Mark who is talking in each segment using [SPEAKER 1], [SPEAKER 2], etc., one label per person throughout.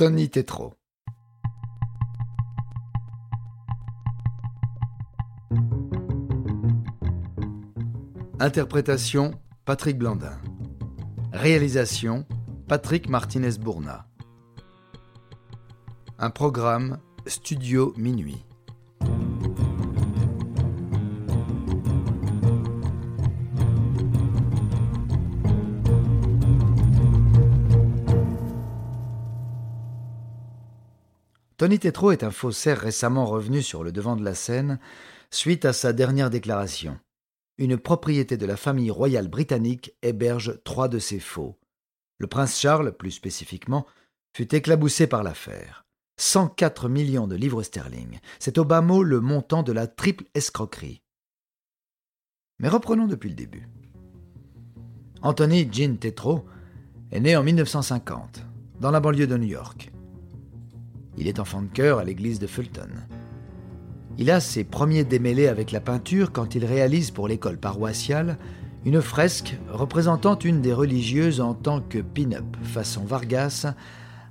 [SPEAKER 1] Tony Tetro. Interprétation Patrick Blandin. Réalisation Patrick Martinez-Bourna. Un programme Studio Minuit. Tony Tetro est un faussaire récemment revenu sur le devant de la scène suite à sa dernière déclaration. Une propriété de la famille royale britannique héberge trois de ses faux. Le prince Charles, plus spécifiquement, fut éclaboussé par l'affaire. 104 millions de livres sterling. C'est au bas mot le montant de la triple escroquerie. Mais reprenons depuis le début. Anthony Jean Tetro est né en 1950, dans la banlieue de New York. Il est enfant de cœur à l'église de Fulton. Il a ses premiers démêlés avec la peinture quand il réalise pour l'école paroissiale une fresque représentant une des religieuses en tant que pin-up façon Vargas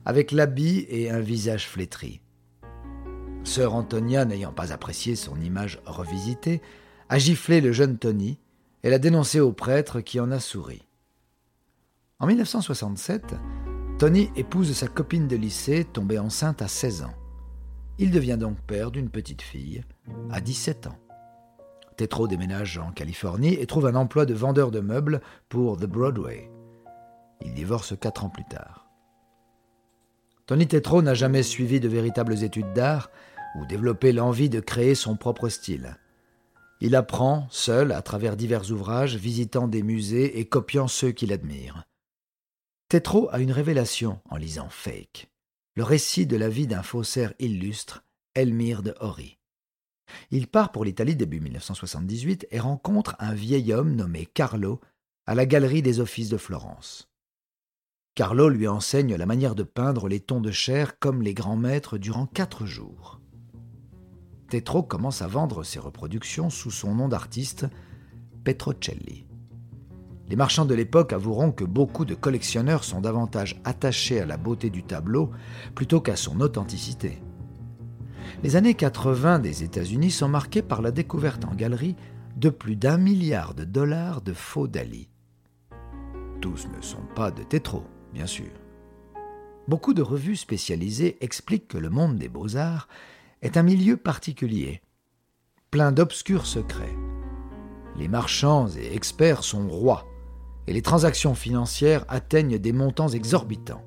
[SPEAKER 1] avec l'habit et un visage flétri. Sœur Antonia, n'ayant pas apprécié son image revisitée, a giflé le jeune Tony et l'a dénoncé au prêtre qui en a souri. En 1967, Tony épouse sa copine de lycée tombée enceinte à 16 ans. Il devient donc père d'une petite fille à 17 ans. Tetro déménage en Californie et trouve un emploi de vendeur de meubles pour The Broadway. Il divorce quatre ans plus tard. Tony Tetro n'a jamais suivi de véritables études d'art ou développé l'envie de créer son propre style. Il apprend seul à travers divers ouvrages, visitant des musées et copiant ceux qu'il admire. Tetro a une révélation en lisant Fake, le récit de la vie d'un faussaire illustre, Elmire de Hori. Il part pour l'Italie début 1978 et rencontre un vieil homme nommé Carlo à la galerie des offices de Florence. Carlo lui enseigne la manière de peindre les tons de chair comme les grands maîtres durant quatre jours. Tetro commence à vendre ses reproductions sous son nom d'artiste, Petrocelli. Les marchands de l'époque avoueront que beaucoup de collectionneurs sont davantage attachés à la beauté du tableau plutôt qu'à son authenticité. Les années 80 des États-Unis sont marquées par la découverte en galerie de plus d'un milliard de dollars de faux Dali. Tous ne sont pas de tétro, bien sûr. Beaucoup de revues spécialisées expliquent que le monde des beaux-arts est un milieu particulier, plein d'obscurs secrets. Les marchands et experts sont rois, et les transactions financières atteignent des montants exorbitants.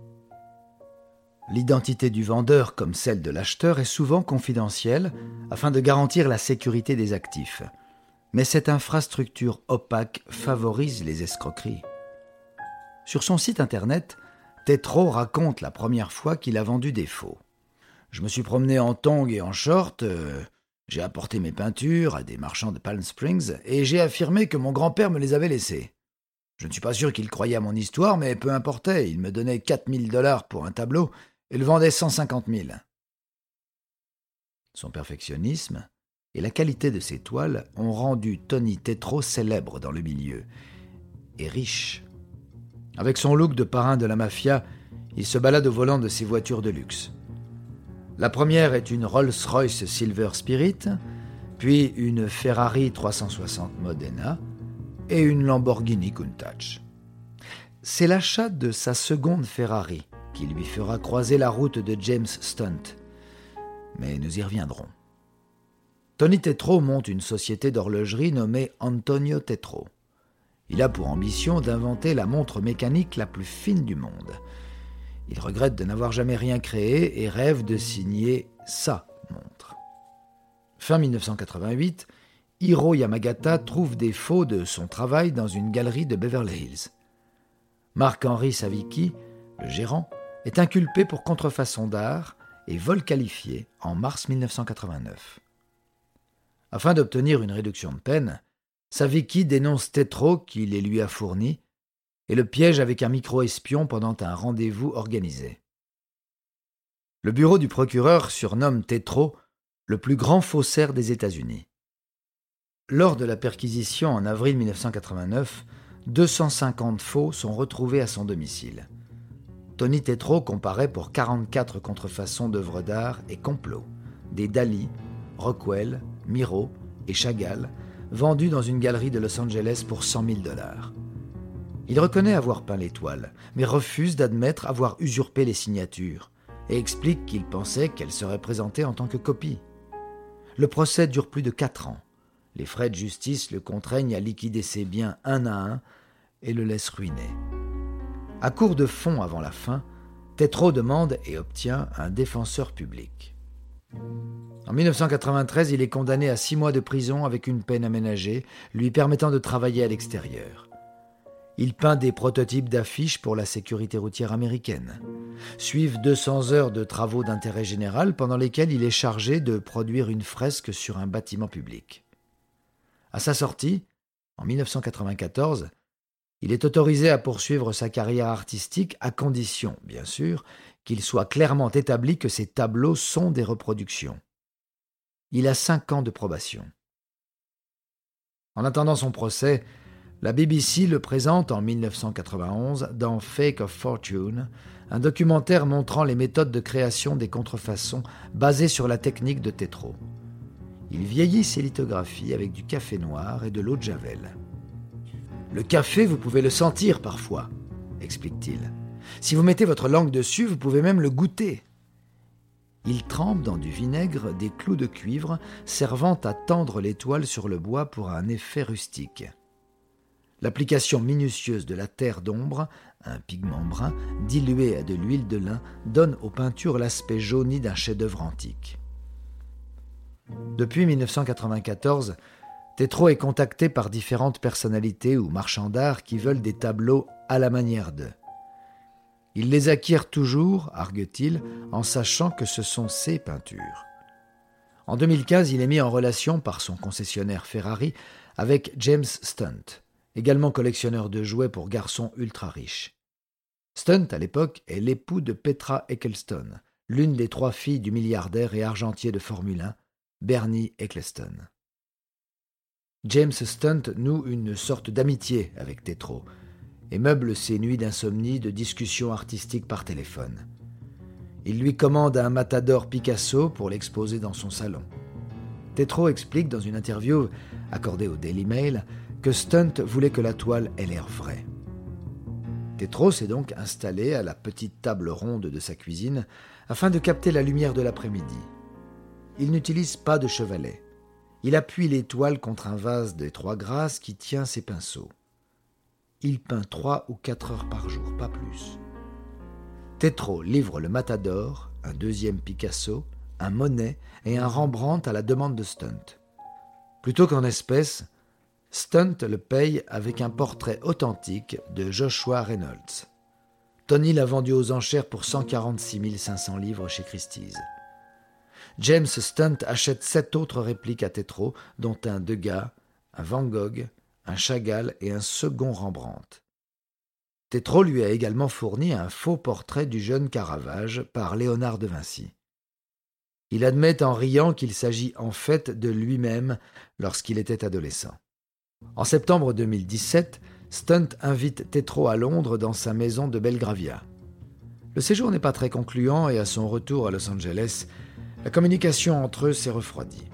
[SPEAKER 1] L'identité du vendeur comme celle de l'acheteur est souvent confidentielle afin de garantir la sécurité des actifs. Mais cette infrastructure opaque favorise les escroqueries. Sur son site internet, Tetro raconte la première fois qu'il a vendu des faux. Je me suis promené en tongs et en short, euh, j'ai apporté mes peintures à des marchands de Palm Springs et j'ai affirmé que mon grand-père me les avait laissées. Je ne suis pas sûr qu'il croyait à mon histoire, mais peu importait, il me donnait 4000 dollars pour un tableau et le vendait 150 000. Son perfectionnisme et la qualité de ses toiles ont rendu Tony Tetro célèbre dans le milieu et riche. Avec son look de parrain de la mafia, il se balade au volant de ses voitures de luxe. La première est une Rolls-Royce Silver Spirit, puis une Ferrari 360 Modena, et une Lamborghini Countach. C'est l'achat de sa seconde Ferrari qui lui fera croiser la route de James Stunt. Mais nous y reviendrons. Tony Tetro monte une société d'horlogerie nommée Antonio Tetro. Il a pour ambition d'inventer la montre mécanique la plus fine du monde. Il regrette de n'avoir jamais rien créé et rêve de signer sa montre. Fin 1988, Hiro Yamagata trouve des faux de son travail dans une galerie de Beverly Hills. Marc-Henri Savicki, le gérant, est inculpé pour contrefaçon d'art et vol qualifié en mars 1989. Afin d'obtenir une réduction de peine, Savicki dénonce Tetro qui les lui a fournis et le piège avec un micro-espion pendant un rendez-vous organisé. Le bureau du procureur surnomme Tetro le plus grand faussaire des États-Unis. Lors de la perquisition en avril 1989, 250 faux sont retrouvés à son domicile. Tony Tetro comparait pour 44 contrefaçons d'œuvres d'art et complots, des Dali, Rockwell, Miro et Chagall, vendus dans une galerie de Los Angeles pour 100 000 dollars. Il reconnaît avoir peint l'étoile, mais refuse d'admettre avoir usurpé les signatures, et explique qu'il pensait qu'elles seraient présentées en tant que copie. Le procès dure plus de quatre ans. Les frais de justice le contraignent à liquider ses biens un à un et le laissent ruiner. À court de fonds avant la fin, Tetro demande et obtient un défenseur public. En 1993, il est condamné à six mois de prison avec une peine aménagée, lui permettant de travailler à l'extérieur. Il peint des prototypes d'affiches pour la sécurité routière américaine. Suivent 200 heures de travaux d'intérêt général pendant lesquels il est chargé de produire une fresque sur un bâtiment public. À sa sortie, en 1994, il est autorisé à poursuivre sa carrière artistique à condition, bien sûr, qu'il soit clairement établi que ses tableaux sont des reproductions. Il a cinq ans de probation. En attendant son procès, la BBC le présente en 1991 dans Fake of Fortune, un documentaire montrant les méthodes de création des contrefaçons basées sur la technique de Tétro. Il vieillit ses lithographies avec du café noir et de l'eau de Javel. Le café, vous pouvez le sentir parfois, explique-t-il. Si vous mettez votre langue dessus, vous pouvez même le goûter. Il trempe dans du vinaigre des clous de cuivre servant à tendre l'étoile sur le bois pour un effet rustique. L'application minutieuse de la terre d'ombre, un pigment brun, dilué à de l'huile de lin, donne aux peintures l'aspect jauni d'un chef-d'œuvre antique. Depuis 1994, Tétro est contacté par différentes personnalités ou marchands d'art qui veulent des tableaux à la manière d'eux. Il les acquiert toujours, argue-t-il, en sachant que ce sont ses peintures. En 2015, il est mis en relation par son concessionnaire Ferrari avec James Stunt, également collectionneur de jouets pour garçons ultra riches. Stunt, à l'époque, est l'époux de Petra Eccleston, l'une des trois filles du milliardaire et argentier de Formule 1, Bernie Eccleston. James Stunt noue une sorte d'amitié avec Tétro et meuble ses nuits d'insomnie de discussions artistiques par téléphone. Il lui commande un matador Picasso pour l'exposer dans son salon. Tétro explique dans une interview accordée au Daily Mail que Stunt voulait que la toile ait l'air vraie. Tétro s'est donc installé à la petite table ronde de sa cuisine afin de capter la lumière de l'après-midi. Il n'utilise pas de chevalet. Il appuie l'étoile contre un vase des trois grâces qui tient ses pinceaux. Il peint trois ou quatre heures par jour, pas plus. Tétro livre le Matador, un deuxième Picasso, un Monet et un Rembrandt à la demande de Stunt. Plutôt qu'en espèces, Stunt le paye avec un portrait authentique de Joshua Reynolds. Tony l'a vendu aux enchères pour 146 500 livres chez Christie's. James Stunt achète sept autres répliques à Tétro, dont un Degas, un Van Gogh, un Chagall et un second Rembrandt. Tétro lui a également fourni un faux portrait du jeune Caravage par Léonard de Vinci. Il admet en riant qu'il s'agit en fait de lui-même lorsqu'il était adolescent. En septembre 2017, Stunt invite Tétro à Londres dans sa maison de Belgravia. Le séjour n'est pas très concluant et à son retour à Los Angeles, la communication entre eux s'est refroidie.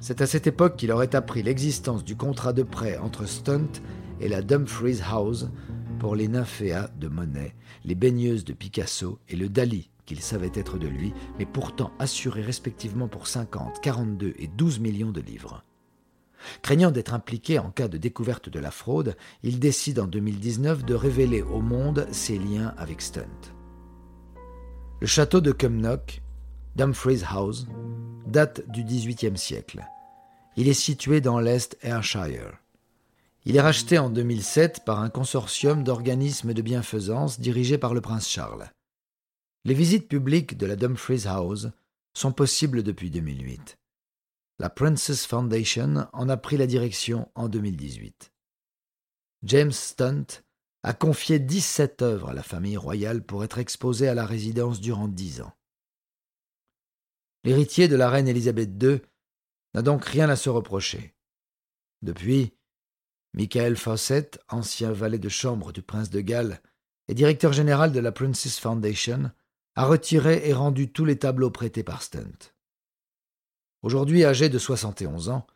[SPEAKER 1] C'est à cette époque qu'il aurait appris l'existence du contrat de prêt entre Stunt et la Dumfries House pour les nymphéas de Monet, les baigneuses de Picasso et le Dali qu'il savait être de lui, mais pourtant assurés respectivement pour 50, 42 et 12 millions de livres. Craignant d'être impliqué en cas de découverte de la fraude, il décide en 2019 de révéler au monde ses liens avec Stunt. Le château de Cumnock Dumfries House, date du XVIIIe siècle. Il est situé dans l'Est Ayrshire. Il est racheté en 2007 par un consortium d'organismes de bienfaisance dirigé par le prince Charles. Les visites publiques de la Dumfries House sont possibles depuis 2008. La Princess Foundation en a pris la direction en 2018. James Stunt a confié 17 œuvres à la famille royale pour être exposées à la résidence durant 10 ans. L'héritier de la reine Élisabeth II n'a donc rien à se reprocher. Depuis, Michael Fawcett, ancien valet de chambre du prince de Galles, et directeur général de la Princess Foundation, a retiré et rendu tous les tableaux prêtés par Stunt. Aujourd'hui âgé de 71 ans,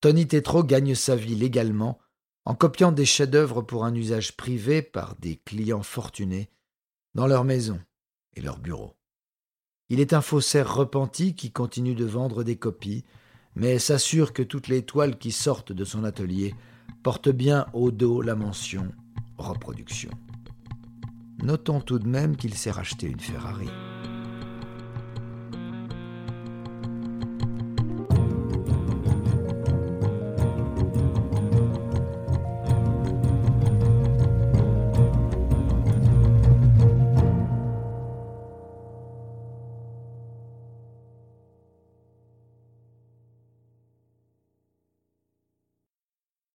[SPEAKER 1] Tony Tetro gagne sa vie légalement en copiant des chefs-d'œuvre pour un usage privé par des clients fortunés dans leur maison et leur bureau. Il est un faussaire repenti qui continue de vendre des copies, mais s'assure que toutes les toiles qui sortent de son atelier portent bien au dos la mention reproduction. Notons tout de même qu'il s'est racheté une Ferrari.